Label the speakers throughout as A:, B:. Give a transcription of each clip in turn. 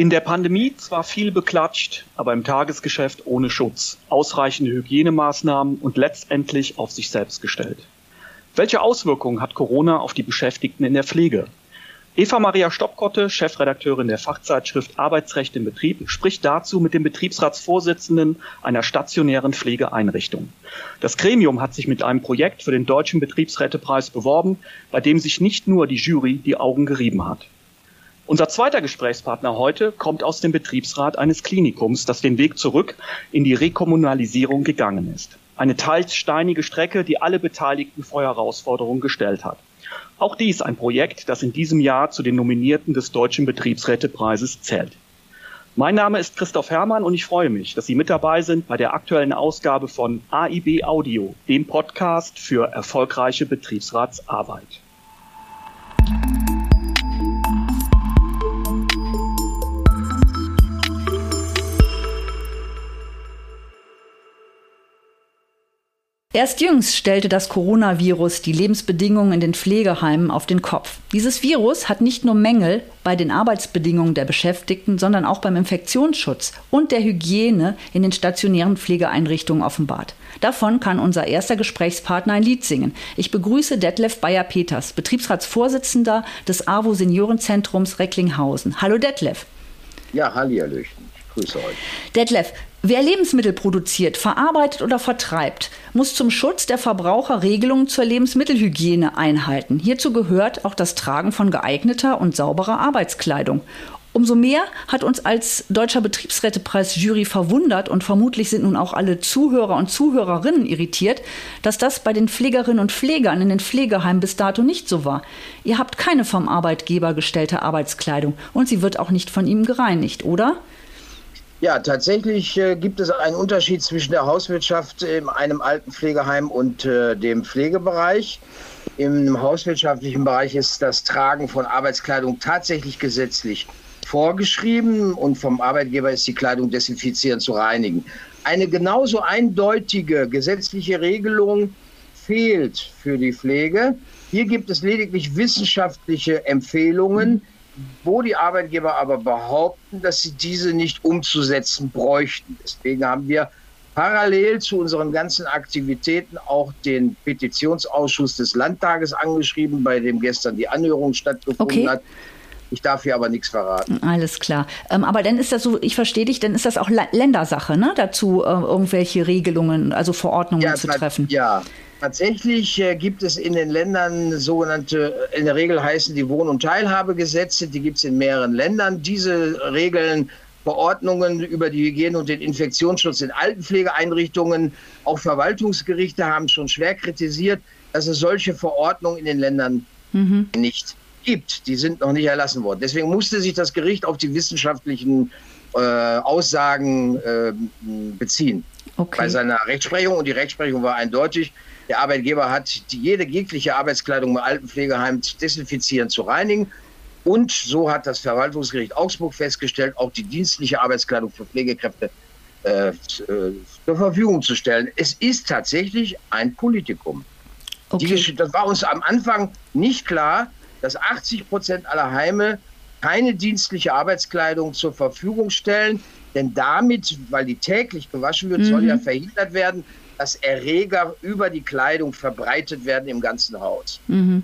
A: In der Pandemie zwar viel beklatscht, aber im Tagesgeschäft ohne Schutz, ausreichende Hygienemaßnahmen und letztendlich auf sich selbst gestellt. Welche Auswirkungen hat Corona auf die Beschäftigten in der Pflege? Eva Maria Stoppkotte, Chefredakteurin der Fachzeitschrift Arbeitsrecht im Betrieb, spricht dazu mit dem Betriebsratsvorsitzenden einer stationären Pflegeeinrichtung. Das Gremium hat sich mit einem Projekt für den Deutschen Betriebsrätepreis beworben, bei dem sich nicht nur die Jury die Augen gerieben hat. Unser zweiter Gesprächspartner heute kommt aus dem Betriebsrat eines Klinikums, das den Weg zurück in die Rekommunalisierung gegangen ist. Eine teils steinige Strecke, die alle Beteiligten vor Herausforderungen gestellt hat. Auch dies ein Projekt, das in diesem Jahr zu den Nominierten des Deutschen Betriebsrätepreises zählt. Mein Name ist Christoph Hermann und ich freue mich, dass Sie mit dabei sind bei der aktuellen Ausgabe von AIB Audio, dem Podcast für erfolgreiche Betriebsratsarbeit.
B: Erst jüngst stellte das Coronavirus die Lebensbedingungen in den Pflegeheimen auf den Kopf. Dieses Virus hat nicht nur Mängel bei den Arbeitsbedingungen der Beschäftigten, sondern auch beim Infektionsschutz und der Hygiene in den stationären Pflegeeinrichtungen offenbart. Davon kann unser erster Gesprächspartner ein Lied singen. Ich begrüße Detlef Bayer-Peters, Betriebsratsvorsitzender des AWO Seniorenzentrums Recklinghausen. Hallo Detlef.
C: Ja, Hallihallöchen. Grüße euch.
B: Detlef, Wer Lebensmittel produziert, verarbeitet oder vertreibt, muss zum Schutz der Verbraucher Regelungen zur Lebensmittelhygiene einhalten. Hierzu gehört auch das Tragen von geeigneter und sauberer Arbeitskleidung. Umso mehr hat uns als Deutscher Betriebsrätepreis-Jury verwundert und vermutlich sind nun auch alle Zuhörer und Zuhörerinnen irritiert, dass das bei den Pflegerinnen und Pflegern in den Pflegeheimen bis dato nicht so war. Ihr habt keine vom Arbeitgeber gestellte Arbeitskleidung und sie wird auch nicht von ihm gereinigt, oder?
C: Ja, tatsächlich äh, gibt es einen Unterschied zwischen der Hauswirtschaft in einem Altenpflegeheim und äh, dem Pflegebereich. Im hauswirtschaftlichen Bereich ist das Tragen von Arbeitskleidung tatsächlich gesetzlich vorgeschrieben und vom Arbeitgeber ist die Kleidung desinfizieren zu reinigen. Eine genauso eindeutige gesetzliche Regelung fehlt für die Pflege. Hier gibt es lediglich wissenschaftliche Empfehlungen, wo die Arbeitgeber aber behaupten, dass sie diese nicht umzusetzen bräuchten. Deswegen haben wir parallel zu unseren ganzen Aktivitäten auch den Petitionsausschuss des Landtages angeschrieben, bei dem gestern die Anhörung stattgefunden okay. hat. Ich darf hier aber nichts verraten.
B: Alles klar. Ähm, aber dann ist das so, ich verstehe dich, dann ist das auch Ländersache, ne? dazu äh, irgendwelche Regelungen, also Verordnungen
C: ja,
B: zu treffen.
C: Ja, Tatsächlich äh, gibt es in den Ländern sogenannte, in der Regel heißen die Wohn- und Teilhabegesetze, die gibt es in mehreren Ländern. Diese Regeln, Verordnungen über die Hygiene und den Infektionsschutz in Altenpflegeeinrichtungen, auch Verwaltungsgerichte haben schon schwer kritisiert, dass es solche Verordnungen in den Ländern mhm. nicht gibt. Die sind noch nicht erlassen worden. Deswegen musste sich das Gericht auf die wissenschaftlichen äh, Aussagen äh, beziehen. Okay. Bei seiner Rechtsprechung und die Rechtsprechung war eindeutig, der Arbeitgeber hat die, jede jegliche Arbeitskleidung im Altenpflegeheim zu desinfizieren, zu reinigen. Und so hat das Verwaltungsgericht Augsburg festgestellt, auch die dienstliche Arbeitskleidung für Pflegekräfte äh, äh, zur Verfügung zu stellen. Es ist tatsächlich ein Politikum. Okay. Die, das war uns am Anfang nicht klar, dass 80 Prozent aller Heime keine dienstliche Arbeitskleidung zur Verfügung stellen. Denn damit, weil die täglich gewaschen wird, mhm. soll ja verhindert werden, dass Erreger über die Kleidung verbreitet werden im ganzen Haus.
B: Mhm.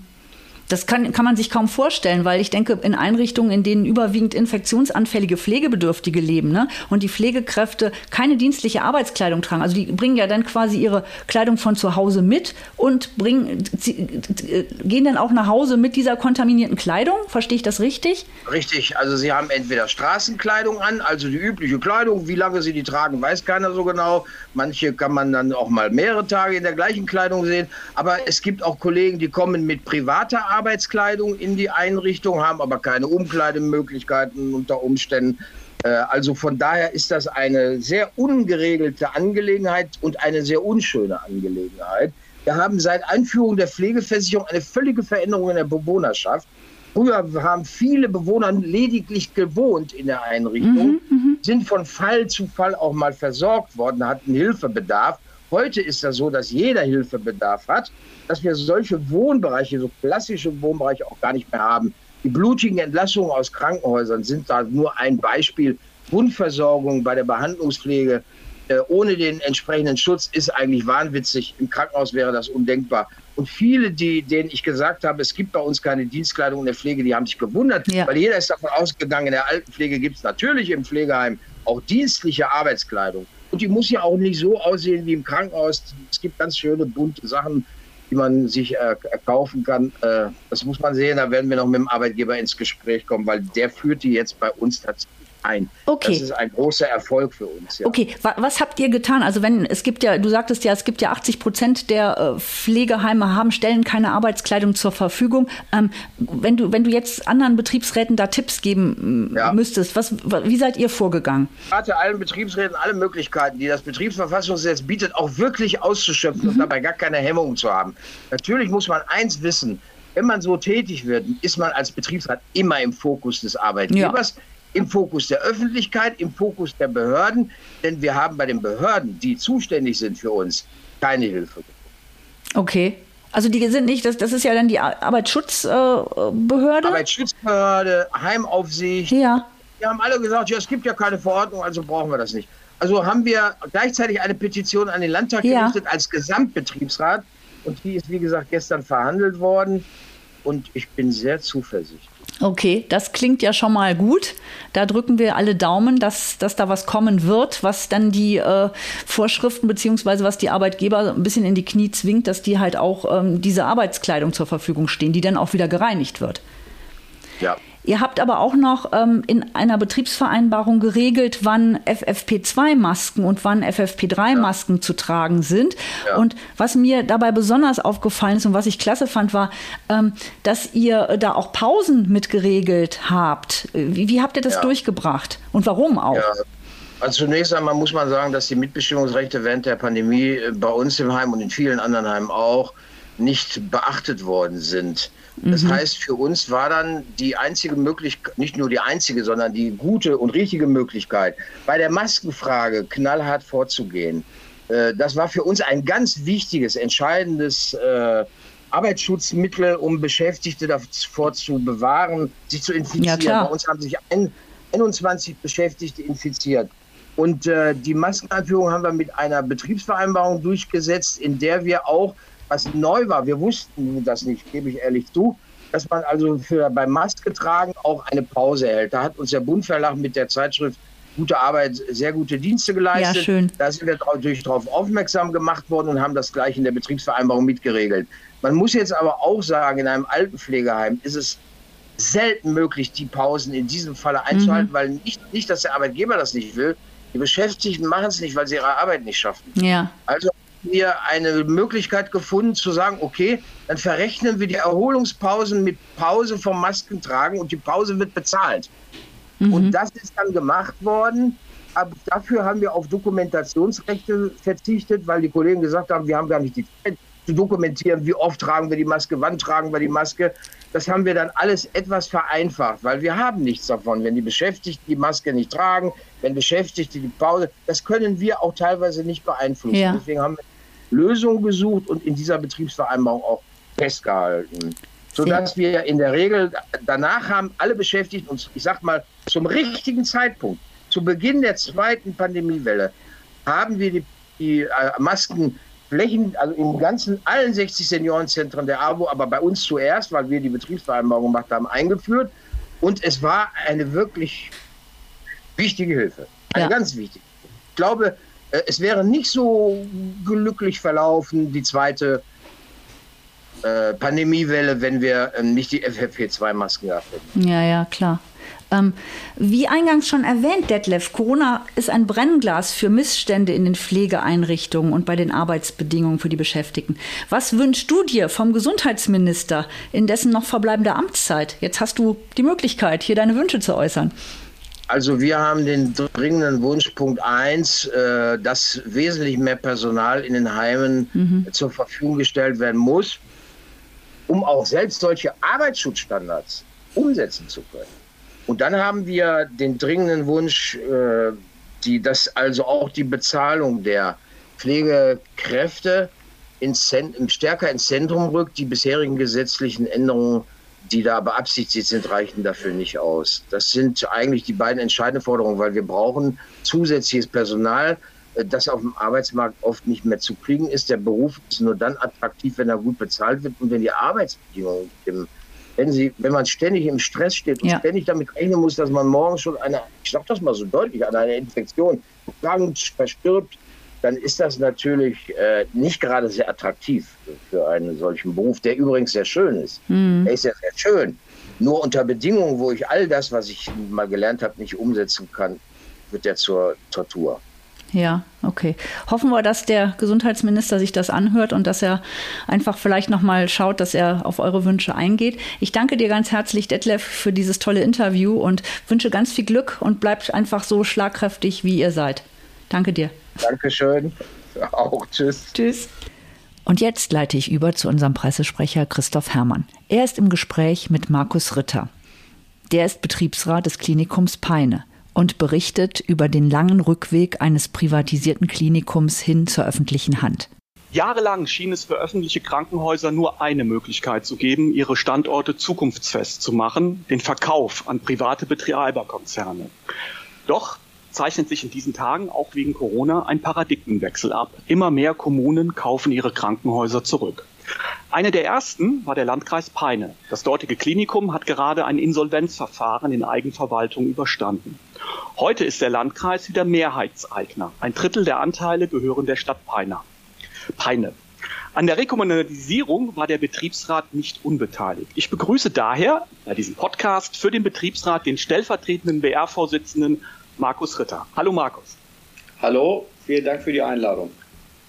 B: Das kann, kann man sich kaum vorstellen, weil ich denke, in Einrichtungen, in denen überwiegend infektionsanfällige Pflegebedürftige leben ne, und die Pflegekräfte keine dienstliche Arbeitskleidung tragen, also die bringen ja dann quasi ihre Kleidung von zu Hause mit und bringen, gehen dann auch nach Hause mit dieser kontaminierten Kleidung. Verstehe ich das richtig?
C: Richtig. Also sie haben entweder Straßenkleidung an, also die übliche Kleidung. Wie lange sie die tragen, weiß keiner so genau. Manche kann man dann auch mal mehrere Tage in der gleichen Kleidung sehen. Aber es gibt auch Kollegen, die kommen mit privater Arbeit Arbeitskleidung in die Einrichtung, haben aber keine Umkleidemöglichkeiten unter Umständen. Äh, also von daher ist das eine sehr ungeregelte Angelegenheit und eine sehr unschöne Angelegenheit. Wir haben seit Einführung der Pflegeversicherung eine völlige Veränderung in der Bewohnerschaft. Früher haben viele Bewohner lediglich gewohnt in der Einrichtung, mhm, mhm. sind von Fall zu Fall auch mal versorgt worden, hatten Hilfebedarf. Heute ist das so, dass jeder Hilfebedarf hat dass wir solche Wohnbereiche, so klassische Wohnbereiche auch gar nicht mehr haben, Die blutigen Entlassungen aus Krankenhäusern sind da nur ein Beispiel. Wundversorgung bei der Behandlungspflege äh, ohne den entsprechenden Schutz ist eigentlich wahnwitzig. Im Krankenhaus wäre das undenkbar. Und viele, die, denen ich gesagt habe, es gibt bei uns keine Dienstkleidung in der Pflege, die haben sich gewundert, ja. weil jeder ist davon ausgegangen, in der Altenpflege gibt es natürlich im Pflegeheim auch dienstliche Arbeitskleidung. Und die muss ja auch nicht so aussehen wie im Krankenhaus. Es gibt ganz schöne bunte Sachen, die man sich äh, kaufen kann. Äh, das muss man sehen. Da werden wir noch mit dem Arbeitgeber ins Gespräch kommen, weil der führt die jetzt bei uns tatsächlich ein. Okay. Das ist ein großer Erfolg für uns.
B: Ja. Okay, was habt ihr getan? Also wenn es gibt ja, du sagtest ja, es gibt ja 80 Prozent der äh, Pflegeheime haben stellen keine Arbeitskleidung zur Verfügung. Ähm, wenn du wenn du jetzt anderen Betriebsräten da Tipps geben ja. müsstest, was, wie seid ihr vorgegangen?
C: Ich rate allen Betriebsräten alle Möglichkeiten, die das Betriebsverfassungsgesetz bietet, auch wirklich auszuschöpfen mhm. und dabei gar keine Hemmungen zu haben. Natürlich muss man eins wissen. Wenn man so tätig wird, ist man als Betriebsrat immer im Fokus des Arbeitgebers. Ja im Fokus der Öffentlichkeit, im Fokus der Behörden, denn wir haben bei den Behörden, die zuständig sind für uns, keine Hilfe.
B: Okay. Also die sind nicht, das, das ist ja dann die Arbeitsschutzbehörde?
C: Arbeitsschutzbehörde, Heimaufsicht.
B: Ja.
C: Die haben alle gesagt, ja, es gibt ja keine Verordnung, also brauchen wir das nicht. Also haben wir gleichzeitig eine Petition an den Landtag ja. gerichtet als Gesamtbetriebsrat und die ist, wie gesagt, gestern verhandelt worden und ich bin sehr zuversichtlich.
B: Okay, das klingt ja schon mal gut. Da drücken wir alle Daumen, dass, dass da was kommen wird, was dann die äh, Vorschriften beziehungsweise was die Arbeitgeber ein bisschen in die Knie zwingt, dass die halt auch ähm, diese Arbeitskleidung zur Verfügung stehen, die dann auch wieder gereinigt wird.
C: Ja.
B: Ihr habt aber auch noch ähm, in einer Betriebsvereinbarung geregelt, wann FFP2-Masken und wann FFP3-Masken ja. zu tragen sind. Ja. Und was mir dabei besonders aufgefallen ist und was ich klasse fand, war, ähm, dass ihr da auch Pausen mit geregelt habt. Wie, wie habt ihr das ja. durchgebracht und warum auch?
C: Also zunächst einmal muss man sagen, dass die Mitbestimmungsrechte während der Pandemie äh, bei uns im Heim und in vielen anderen Heimen auch nicht beachtet worden sind. Das mhm. heißt, für uns war dann die einzige Möglichkeit, nicht nur die einzige, sondern die gute und richtige Möglichkeit, bei der Maskenfrage knallhart vorzugehen. Äh, das war für uns ein ganz wichtiges, entscheidendes äh, Arbeitsschutzmittel, um Beschäftigte davor zu bewahren, sich zu infizieren. Ja, bei uns haben sich 21 Beschäftigte infiziert. Und äh, die Maskeneinführung haben wir mit einer Betriebsvereinbarung durchgesetzt, in der wir auch was neu war. Wir wussten das nicht, gebe ich ehrlich zu, dass man also für beim Maske tragen auch eine Pause hält. Da hat uns der Bundverlag mit der Zeitschrift Gute Arbeit, sehr gute Dienste geleistet.
B: Ja, schön.
C: Da sind wir natürlich darauf aufmerksam gemacht worden und haben das gleich in der Betriebsvereinbarung mitgeregelt. Man muss jetzt aber auch sagen, in einem Altenpflegeheim ist es selten möglich, die Pausen in diesem Falle einzuhalten, mhm. weil nicht, nicht, dass der Arbeitgeber das nicht will. Die Beschäftigten machen es nicht, weil sie ihre Arbeit nicht schaffen.
B: Ja.
C: Also wir eine Möglichkeit gefunden zu sagen, okay, dann verrechnen wir die Erholungspausen mit Pause vom Maskentragen und die Pause wird bezahlt. Mhm. Und das ist dann gemacht worden. Aber dafür haben wir auf Dokumentationsrechte verzichtet, weil die Kollegen gesagt haben, wir haben gar nicht die Zeit zu dokumentieren, wie oft tragen wir die Maske, wann tragen wir die Maske. Das haben wir dann alles etwas vereinfacht, weil wir haben nichts davon, wenn die Beschäftigten die Maske nicht tragen, wenn Beschäftigte die Pause, das können wir auch teilweise nicht beeinflussen. Ja. Deswegen haben wir Lösungen gesucht und in dieser Betriebsvereinbarung auch festgehalten. Sodass wir in der Regel danach haben alle Beschäftigten uns, ich sag mal, zum richtigen Zeitpunkt, zu Beginn der zweiten Pandemiewelle, haben wir die, die äh, Masken Flächen, also in ganzen allen 60 Seniorenzentren der AWO, aber bei uns zuerst, weil wir die Betriebsvereinbarung gemacht haben, eingeführt. Und es war eine wirklich wichtige Hilfe. Eine ja. ganz wichtige. Ich glaube, es wäre nicht so glücklich verlaufen, die zweite äh, Pandemiewelle, wenn wir äh, nicht die FFP2-Masken gehabt hätten.
B: Ja, ja, klar. Ähm, wie eingangs schon erwähnt, Detlef, Corona ist ein Brennglas für Missstände in den Pflegeeinrichtungen und bei den Arbeitsbedingungen für die Beschäftigten. Was wünschst du dir vom Gesundheitsminister in dessen noch verbleibender Amtszeit? Jetzt hast du die Möglichkeit, hier deine Wünsche zu äußern.
C: Also wir haben den dringenden Wunsch, Punkt 1, äh, dass wesentlich mehr Personal in den Heimen mhm. zur Verfügung gestellt werden muss, um auch selbst solche Arbeitsschutzstandards umsetzen zu können. Und dann haben wir den dringenden Wunsch, äh, die, dass also auch die Bezahlung der Pflegekräfte ins, stärker ins Zentrum rückt. Die bisherigen gesetzlichen Änderungen die da beabsichtigt sind, reichen dafür nicht aus. Das sind eigentlich die beiden entscheidenden Forderungen, weil wir brauchen zusätzliches Personal, äh, das auf dem Arbeitsmarkt oft nicht mehr zu kriegen ist. Der Beruf ist nur dann attraktiv, wenn er gut bezahlt wird und wenn die Arbeitsbedingungen stimmen. Wenn, sie, wenn man ständig im Stress steht und ja. ständig damit rechnen muss, dass man morgen schon eine, ich sage das mal so deutlich, an einer Infektion krank, verstirbt, dann ist das natürlich äh, nicht gerade sehr attraktiv für einen solchen Beruf, der übrigens sehr schön ist. Mhm. Er ist ja sehr schön. Nur unter Bedingungen, wo ich all das, was ich mal gelernt habe, nicht umsetzen kann, wird er zur Tortur.
B: Ja, okay. Hoffen wir, dass der Gesundheitsminister sich das anhört und dass er einfach vielleicht nochmal schaut, dass er auf eure Wünsche eingeht. Ich danke dir ganz herzlich, Detlef, für dieses tolle Interview und wünsche ganz viel Glück und bleibt einfach so schlagkräftig, wie ihr seid. Danke dir.
C: Dankeschön. Auch tschüss.
B: Tschüss. Und jetzt leite ich über zu unserem Pressesprecher Christoph Herrmann. Er ist im Gespräch mit Markus Ritter. Der ist Betriebsrat des Klinikums Peine und berichtet über den langen Rückweg eines privatisierten Klinikums hin zur öffentlichen Hand.
A: Jahrelang schien es für öffentliche Krankenhäuser nur eine Möglichkeit zu geben, ihre Standorte zukunftsfest zu machen, den Verkauf an private Betreiberkonzerne. Doch zeichnet sich in diesen Tagen auch wegen Corona ein Paradigmenwechsel ab. Immer mehr Kommunen kaufen ihre Krankenhäuser zurück. Eine der ersten war der Landkreis Peine. Das dortige Klinikum hat gerade ein Insolvenzverfahren in Eigenverwaltung überstanden. Heute ist der Landkreis wieder Mehrheitseigner. Ein Drittel der Anteile gehören der Stadt Peine. Peine. An der Rekommunalisierung war der Betriebsrat nicht unbeteiligt. Ich begrüße daher bei diesem Podcast für den Betriebsrat den stellvertretenden BR-Vorsitzenden Markus Ritter. Hallo Markus.
D: Hallo, vielen Dank für die Einladung.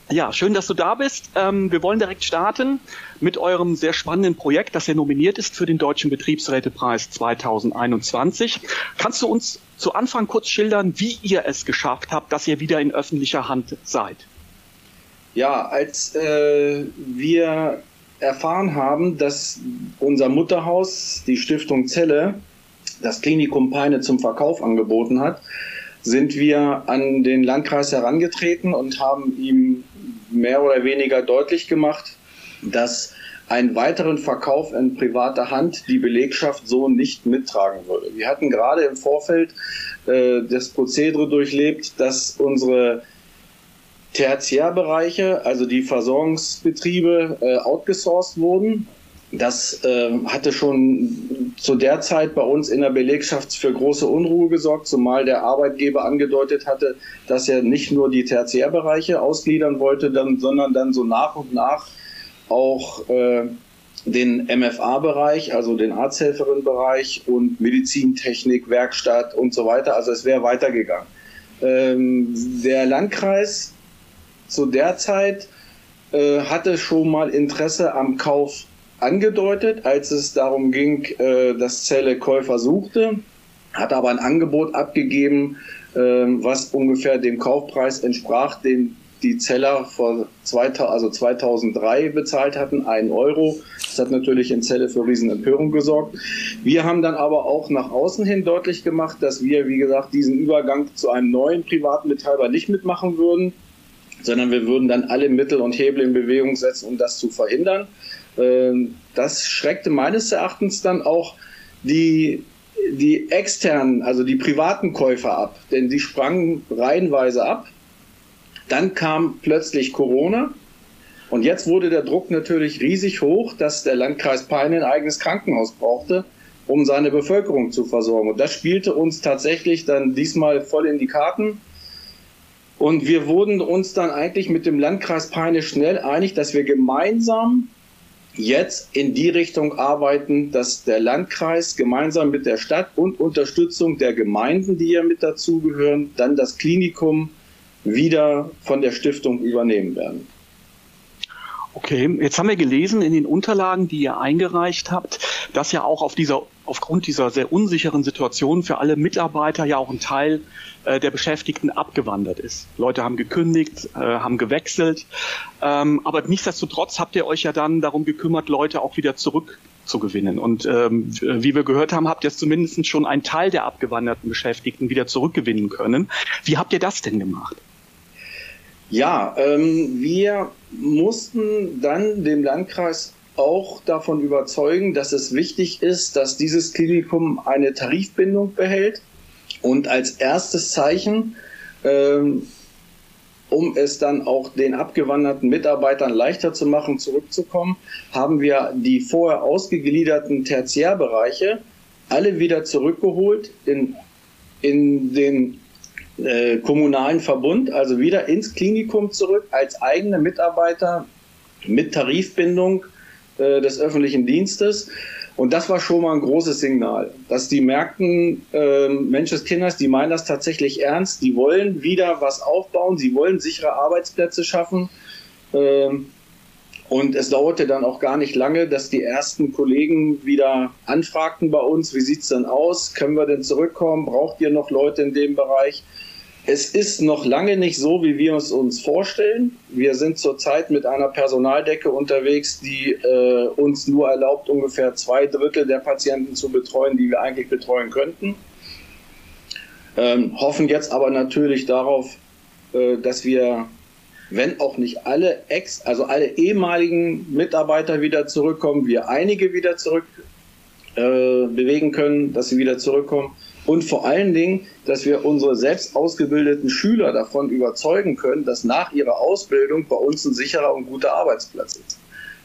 A: Ja, schön, dass du da bist. Ähm, wir wollen direkt starten mit eurem sehr spannenden Projekt, das ja nominiert ist für den Deutschen Betriebsrätepreis 2021. Kannst du uns zu Anfang kurz schildern, wie ihr es geschafft habt, dass ihr wieder in öffentlicher Hand seid?
D: Ja, als äh, wir erfahren haben, dass unser Mutterhaus, die Stiftung Zelle, das Klinikum Peine zum Verkauf angeboten hat, sind wir an den Landkreis herangetreten und haben ihm mehr oder weniger deutlich gemacht, dass ein weiteren Verkauf in privater Hand die Belegschaft so nicht mittragen würde. Wir hatten gerade im Vorfeld äh, das Prozedere durchlebt, dass unsere Tertiärbereiche, also die Versorgungsbetriebe, äh, outgesourced wurden das äh, hatte schon zu der Zeit bei uns in der Belegschaft für große Unruhe gesorgt, zumal der Arbeitgeber angedeutet hatte, dass er nicht nur die Tertiärbereiche ausgliedern wollte, dann, sondern dann so nach und nach auch äh, den MFA-Bereich, also den Arzthelferin-Bereich und Medizintechnik, Werkstatt und so weiter. Also es wäre weitergegangen. Ähm, der Landkreis zu der Zeit äh, hatte schon mal Interesse am Kauf angedeutet, als es darum ging, äh, dass Zelle Käufer suchte, hat aber ein Angebot abgegeben, äh, was ungefähr dem Kaufpreis entsprach, den die Zeller vor 2000, also 2003 bezahlt hatten, einen Euro. Das hat natürlich in Zelle für Riesenempörung gesorgt. Wir haben dann aber auch nach außen hin deutlich gemacht, dass wir, wie gesagt, diesen Übergang zu einem neuen privaten Betreiber nicht mitmachen würden, sondern wir würden dann alle Mittel und Hebel in Bewegung setzen, um das zu verhindern. Ähm, das schreckte meines Erachtens dann auch die, die externen, also die privaten Käufer ab, denn die sprangen reihenweise ab. Dann kam plötzlich Corona und jetzt wurde der Druck natürlich riesig hoch, dass der Landkreis Peine ein eigenes Krankenhaus brauchte, um seine Bevölkerung zu versorgen. Und das spielte uns tatsächlich dann diesmal voll in die Karten. Und wir wurden uns dann eigentlich mit dem Landkreis Peine schnell einig, dass wir gemeinsam jetzt in die Richtung arbeiten, dass der Landkreis gemeinsam mit der Stadt und Unterstützung der Gemeinden, die ja mit dazugehören, dann das Klinikum wieder von der Stiftung übernehmen werden.
A: Okay, jetzt haben wir gelesen in den Unterlagen, die ihr eingereicht habt, dass ja auch auf dieser, aufgrund dieser sehr unsicheren Situation für alle Mitarbeiter ja auch ein Teil äh, der Beschäftigten abgewandert ist. Leute haben gekündigt, äh, haben gewechselt, ähm, aber nichtsdestotrotz habt ihr euch ja dann darum gekümmert, Leute auch wieder zurückzugewinnen. Und ähm, wie wir gehört haben, habt ihr zumindest schon einen Teil der abgewanderten Beschäftigten wieder zurückgewinnen können. Wie habt ihr das denn gemacht?
D: Ja, ähm, wir mussten dann dem Landkreis auch davon überzeugen, dass es wichtig ist, dass dieses Klinikum eine Tarifbindung behält und als erstes Zeichen, ähm, um es dann auch den abgewanderten Mitarbeitern leichter zu machen, zurückzukommen, haben wir die vorher ausgegliederten Tertiärbereiche alle wieder zurückgeholt in, in den äh, kommunalen Verbund, also wieder ins Klinikum zurück als eigene Mitarbeiter mit Tarifbindung äh, des öffentlichen Dienstes. Und das war schon mal ein großes Signal, dass die merkten, äh, Kinders, die meinen das tatsächlich ernst, die wollen wieder was aufbauen, sie wollen sichere Arbeitsplätze schaffen. Ähm, und es dauerte dann auch gar nicht lange, dass die ersten Kollegen wieder anfragten bei uns, wie sieht's denn aus? Können wir denn zurückkommen? Braucht ihr noch Leute in dem Bereich? Es ist noch lange nicht so, wie wir es uns vorstellen. Wir sind zurzeit mit einer Personaldecke unterwegs, die äh, uns nur erlaubt, ungefähr zwei Drittel der Patienten zu betreuen, die wir eigentlich betreuen könnten. Ähm, hoffen jetzt aber natürlich darauf, äh, dass wir, wenn auch nicht alle Ex, also alle ehemaligen Mitarbeiter wieder zurückkommen, wir einige wieder zurück äh, bewegen können, dass sie wieder zurückkommen und vor allen Dingen, dass wir unsere selbst ausgebildeten Schüler davon überzeugen können, dass nach ihrer Ausbildung bei uns ein sicherer und guter Arbeitsplatz ist.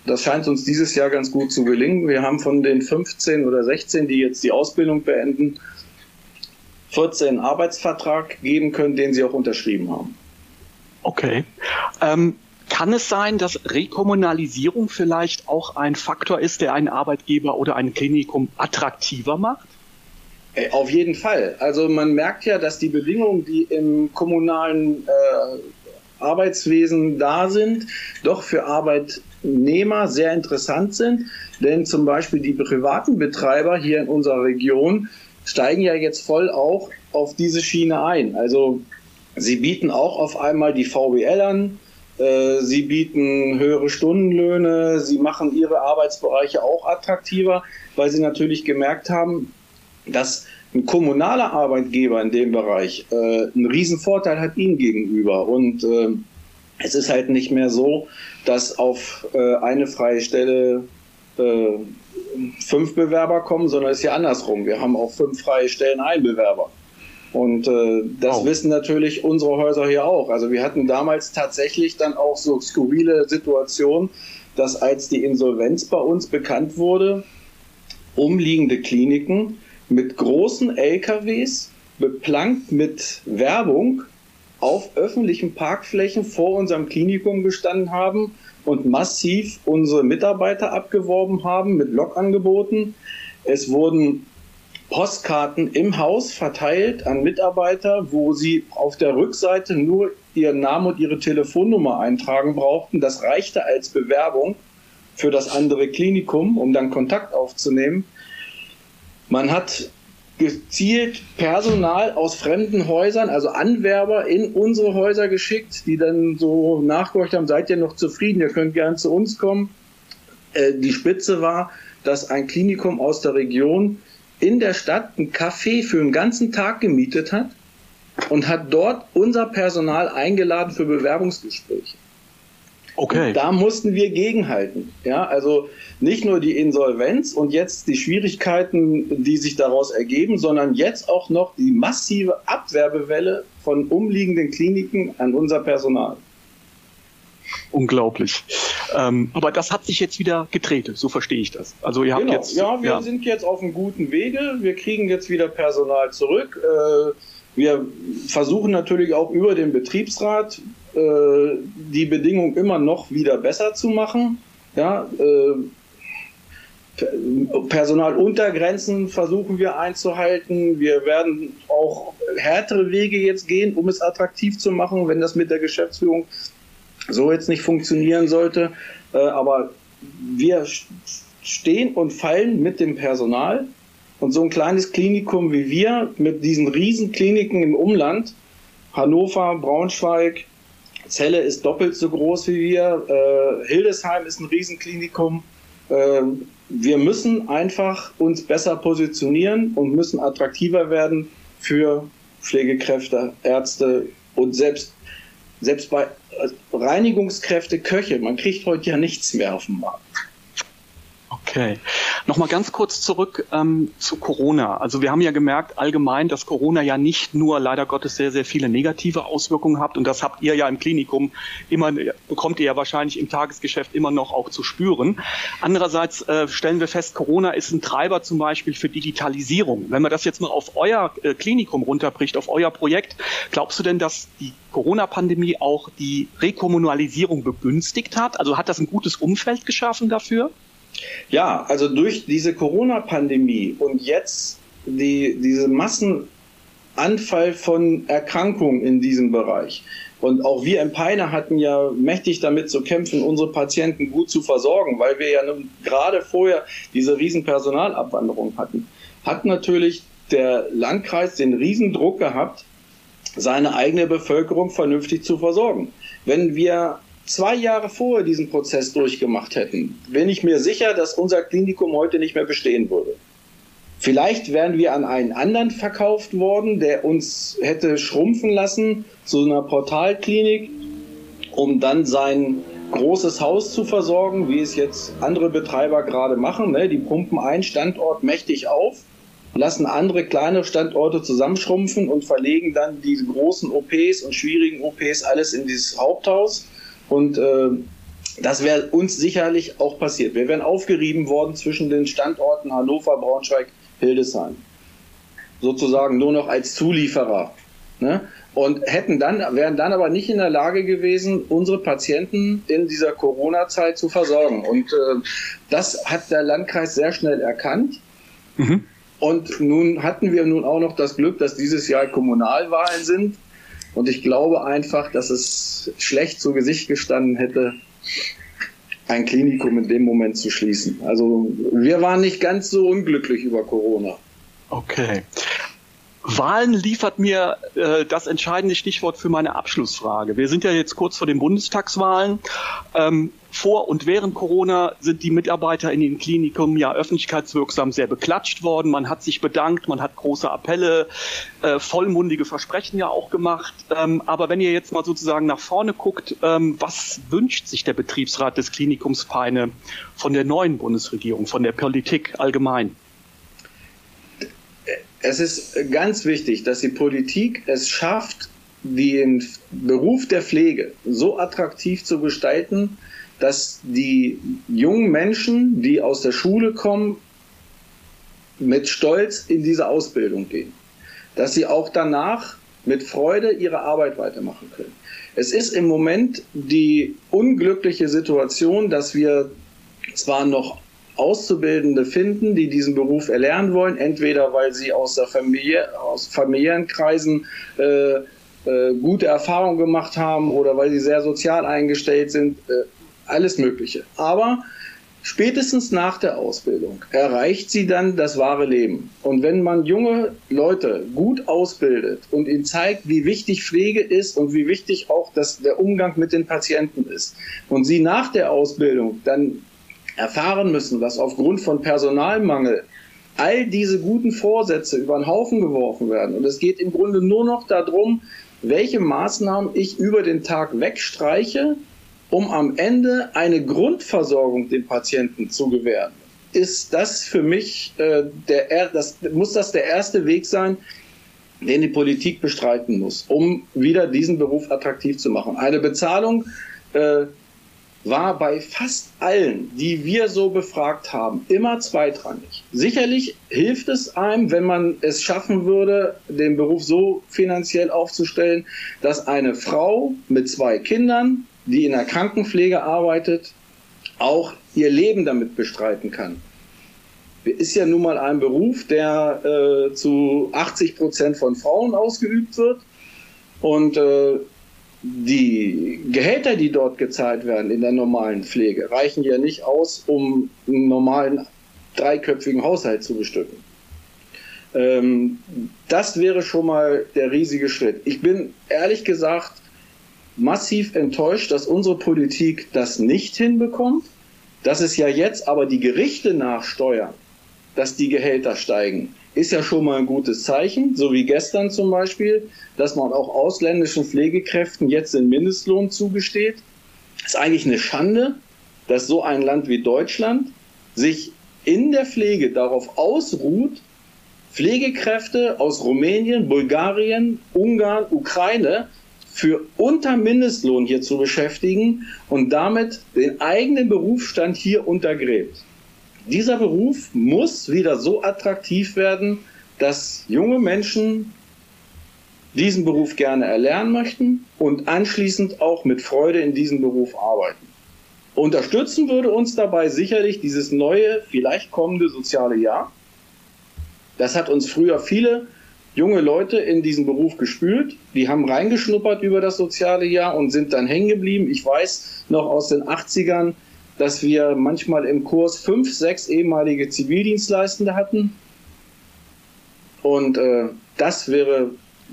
D: Das scheint uns dieses Jahr ganz gut zu gelingen. Wir haben von den 15 oder 16, die jetzt die Ausbildung beenden, 14 Arbeitsvertrag geben können, den sie auch unterschrieben haben.
A: Okay. Ähm, kann es sein, dass Rekommunalisierung vielleicht auch ein Faktor ist, der einen Arbeitgeber oder ein Klinikum attraktiver macht?
D: Auf jeden Fall. Also man merkt ja, dass die Bedingungen, die im kommunalen äh, Arbeitswesen da sind, doch für Arbeitnehmer sehr interessant sind. Denn zum Beispiel die privaten Betreiber hier in unserer Region steigen ja jetzt voll auch auf diese Schiene ein. Also sie bieten auch auf einmal die VWL an, äh, sie bieten höhere Stundenlöhne, sie machen ihre Arbeitsbereiche auch attraktiver, weil sie natürlich gemerkt haben, dass ein kommunaler Arbeitgeber in dem Bereich äh, einen riesen Vorteil hat ihnen gegenüber. Und äh, es ist halt nicht mehr so, dass auf äh, eine freie Stelle äh, fünf Bewerber kommen, sondern es ist ja andersrum. Wir haben auf fünf freie Stellen einen Bewerber. Und äh, das oh. wissen natürlich unsere Häuser hier auch. Also wir hatten damals tatsächlich dann auch so skurrile Situationen, dass als die Insolvenz bei uns bekannt wurde, umliegende Kliniken mit großen LKWs, beplankt mit Werbung, auf öffentlichen Parkflächen vor unserem Klinikum gestanden haben und massiv unsere Mitarbeiter abgeworben haben mit Lokangeboten. Es wurden Postkarten im Haus verteilt an Mitarbeiter, wo sie auf der Rückseite nur ihren Namen und ihre Telefonnummer eintragen brauchten. Das reichte als Bewerbung für das andere Klinikum, um dann Kontakt aufzunehmen. Man hat gezielt Personal aus fremden Häusern, also Anwerber in unsere Häuser geschickt, die dann so nachgehorcht haben, seid ihr noch zufrieden, ihr könnt gern zu uns kommen. Äh, die Spitze war, dass ein Klinikum aus der Region in der Stadt ein Café für einen ganzen Tag gemietet hat und hat dort unser Personal eingeladen für Bewerbungsgespräche. Okay. Und da mussten wir gegenhalten. Ja, also nicht nur die Insolvenz und jetzt die Schwierigkeiten, die sich daraus ergeben, sondern jetzt auch noch die massive Abwerbewelle von umliegenden Kliniken an unser Personal.
A: Unglaublich. Ähm, aber das hat sich jetzt wieder gedreht, so verstehe ich das. Also ihr habt
D: genau.
A: jetzt.
D: Ja, wir ja. sind jetzt auf einem guten Wege. Wir kriegen jetzt wieder Personal zurück. Äh, wir versuchen natürlich auch über den Betriebsrat äh, die Bedingungen immer noch wieder besser zu machen. Ja, äh, Personaluntergrenzen versuchen wir einzuhalten. Wir werden auch härtere Wege jetzt gehen, um es attraktiv zu machen, wenn das mit der Geschäftsführung so jetzt nicht funktionieren sollte. Äh, aber wir stehen und fallen mit dem Personal. Und so ein kleines Klinikum wie wir mit diesen Riesenkliniken im Umland, Hannover, Braunschweig, Celle ist doppelt so groß wie wir. Äh, Hildesheim ist ein Riesenklinikum. Äh, wir müssen einfach uns besser positionieren und müssen attraktiver werden für Pflegekräfte, Ärzte und selbst, selbst bei äh, Reinigungskräfte, Köche. Man kriegt heute ja nichts mehr auf dem Markt.
A: Okay. Nochmal ganz kurz zurück ähm, zu Corona. Also wir haben ja gemerkt allgemein, dass Corona ja nicht nur leider Gottes sehr, sehr viele negative Auswirkungen hat. Und das habt ihr ja im Klinikum immer, bekommt ihr ja wahrscheinlich im Tagesgeschäft immer noch auch zu spüren. Andererseits äh, stellen wir fest, Corona ist ein Treiber zum Beispiel für Digitalisierung. Wenn man das jetzt mal auf euer äh, Klinikum runterbricht, auf euer Projekt, glaubst du denn, dass die Corona-Pandemie auch die Rekommunalisierung begünstigt hat? Also hat das ein gutes Umfeld geschaffen dafür?
D: Ja, also durch diese Corona-Pandemie und jetzt die, diese Massenanfall von Erkrankungen in diesem Bereich. Und auch wir im Peine hatten ja mächtig damit zu kämpfen, unsere Patienten gut zu versorgen, weil wir ja nun gerade vorher diese riesen Personalabwanderung hatten. Hat natürlich der Landkreis den Riesendruck gehabt, seine eigene Bevölkerung vernünftig zu versorgen. Wenn wir zwei Jahre vorher diesen Prozess durchgemacht hätten, bin ich mir sicher, dass unser Klinikum heute nicht mehr bestehen würde. Vielleicht wären wir an einen anderen verkauft worden, der uns hätte schrumpfen lassen zu einer Portalklinik, um dann sein großes Haus zu versorgen, wie es jetzt andere Betreiber gerade machen. Ne? Die pumpen einen Standort mächtig auf, lassen andere kleine Standorte zusammenschrumpfen und verlegen dann diese großen OPs und schwierigen OPs alles in dieses Haupthaus und äh, das wäre uns sicherlich auch passiert. Wir wären aufgerieben worden zwischen den Standorten Hannover, Braunschweig, Hildesheim. Sozusagen nur noch als Zulieferer. Ne? Und hätten dann, wären dann aber nicht in der Lage gewesen, unsere Patienten in dieser Corona-Zeit zu versorgen. Und äh, das hat der Landkreis sehr schnell erkannt. Mhm. Und nun hatten wir nun auch noch das Glück, dass dieses Jahr Kommunalwahlen sind. Und ich glaube einfach, dass es schlecht zu Gesicht gestanden hätte, ein Klinikum in dem Moment zu schließen. Also wir waren nicht ganz so unglücklich über Corona.
A: Okay. Wahlen liefert mir äh, das entscheidende Stichwort für meine Abschlussfrage. Wir sind ja jetzt kurz vor den Bundestagswahlen. Ähm, vor und während Corona sind die Mitarbeiter in den Klinikum ja öffentlichkeitswirksam sehr beklatscht worden. Man hat sich bedankt, man hat große Appelle, äh, vollmundige Versprechen ja auch gemacht. Ähm, aber wenn ihr jetzt mal sozusagen nach vorne guckt, ähm, was wünscht sich der Betriebsrat des Klinikums Peine von der neuen Bundesregierung, von der Politik allgemein?
D: Es ist ganz wichtig, dass die Politik es schafft, den Beruf der Pflege so attraktiv zu gestalten, dass die jungen Menschen, die aus der Schule kommen, mit Stolz in diese Ausbildung gehen. Dass sie auch danach mit Freude ihre Arbeit weitermachen können. Es ist im Moment die unglückliche Situation, dass wir zwar noch Auszubildende finden, die diesen Beruf erlernen wollen, entweder weil sie aus der Familie, aus familiären Kreisen äh, äh, gute Erfahrungen gemacht haben oder weil sie sehr sozial eingestellt sind. Äh, alles Mögliche. Aber spätestens nach der Ausbildung erreicht sie dann das wahre Leben. Und wenn man junge Leute gut ausbildet und ihnen zeigt, wie wichtig Pflege ist und wie wichtig auch das, der Umgang mit den Patienten ist, und sie nach der Ausbildung dann erfahren müssen, dass aufgrund von Personalmangel all diese guten Vorsätze über den Haufen geworfen werden. Und es geht im Grunde nur noch darum, welche Maßnahmen ich über den Tag wegstreiche, um am Ende eine Grundversorgung dem Patienten zu gewähren, ist das für mich äh, der, das, muss das der erste Weg sein, den die Politik bestreiten muss, um wieder diesen Beruf attraktiv zu machen. Eine Bezahlung äh, war bei fast allen, die wir so befragt haben, immer zweitrangig. Sicherlich hilft es einem, wenn man es schaffen würde, den Beruf so finanziell aufzustellen, dass eine Frau mit zwei Kindern die in der Krankenpflege arbeitet, auch ihr Leben damit bestreiten kann. Ist ja nun mal ein Beruf, der äh, zu 80 Prozent von Frauen ausgeübt wird. Und äh, die Gehälter, die dort gezahlt werden in der normalen Pflege, reichen ja nicht aus, um einen normalen dreiköpfigen Haushalt zu bestücken. Ähm, das wäre schon mal der riesige Schritt. Ich bin ehrlich gesagt massiv enttäuscht, dass unsere Politik das nicht hinbekommt, dass es ja jetzt aber die Gerichte nachsteuern, dass die Gehälter steigen, ist ja schon mal ein gutes Zeichen, so wie gestern zum Beispiel, dass man auch ausländischen Pflegekräften jetzt den Mindestlohn zugesteht. Ist eigentlich eine Schande, dass so ein Land wie Deutschland sich in der Pflege darauf ausruht, Pflegekräfte aus Rumänien, Bulgarien, Ungarn, Ukraine für unter Mindestlohn hier zu beschäftigen und damit den eigenen Berufsstand hier untergräbt. Dieser Beruf muss wieder so attraktiv werden, dass junge Menschen diesen Beruf gerne erlernen möchten und anschließend auch mit Freude in diesem Beruf arbeiten. Unterstützen würde uns dabei sicherlich dieses neue, vielleicht kommende soziale Jahr. Das hat uns früher viele junge Leute in diesen Beruf gespült. Die haben reingeschnuppert über das soziale Jahr und sind dann hängen geblieben. Ich weiß noch aus den 80ern, dass wir manchmal im Kurs fünf, sechs ehemalige Zivildienstleistende hatten. Und äh, das wäre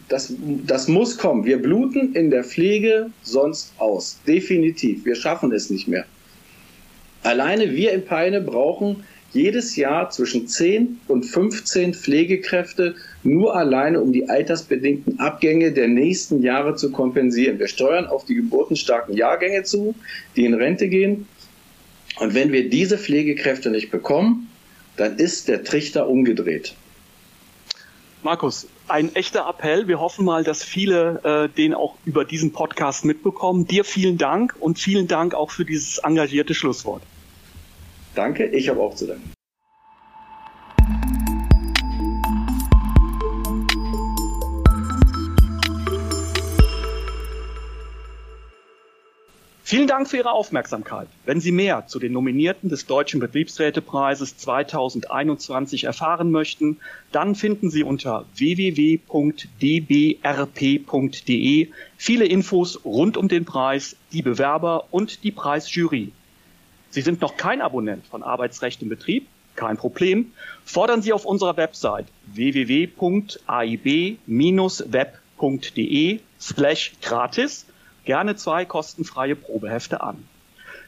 D: das, das muss kommen. Wir bluten in der Pflege sonst aus. Definitiv. Wir schaffen es nicht mehr. Alleine wir in Peine brauchen jedes Jahr zwischen 10 und 15 Pflegekräfte nur alleine, um die altersbedingten Abgänge der nächsten Jahre zu kompensieren. Wir steuern auf die geburtenstarken Jahrgänge zu, die in Rente gehen. Und wenn wir diese Pflegekräfte nicht bekommen, dann ist der Trichter umgedreht.
A: Markus, ein echter Appell. Wir hoffen mal, dass viele äh, den auch über diesen Podcast mitbekommen. Dir vielen Dank und vielen Dank auch für dieses engagierte Schlusswort.
D: Danke, ich habe auch zu danken.
A: Vielen Dank für Ihre Aufmerksamkeit. Wenn Sie mehr zu den Nominierten des Deutschen Betriebsrätepreises 2021 erfahren möchten, dann finden Sie unter www.dbrp.de viele Infos rund um den Preis, die Bewerber und die Preisjury. Sie sind noch kein Abonnent von Arbeitsrecht im Betrieb? Kein Problem. Fordern Sie auf unserer Website www.aib-web.de slash gratis gerne zwei kostenfreie Probehefte an.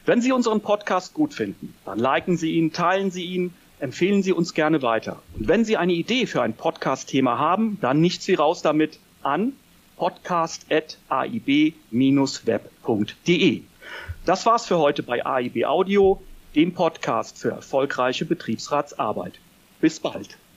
A: Wenn Sie unseren Podcast gut finden, dann liken Sie ihn, teilen Sie ihn, empfehlen Sie uns gerne weiter. Und wenn Sie eine Idee für ein Podcast-Thema haben, dann nicht Sie raus damit an podcast.aib-web.de. Das war's für heute bei AIB Audio, dem Podcast für erfolgreiche Betriebsratsarbeit. Bis bald.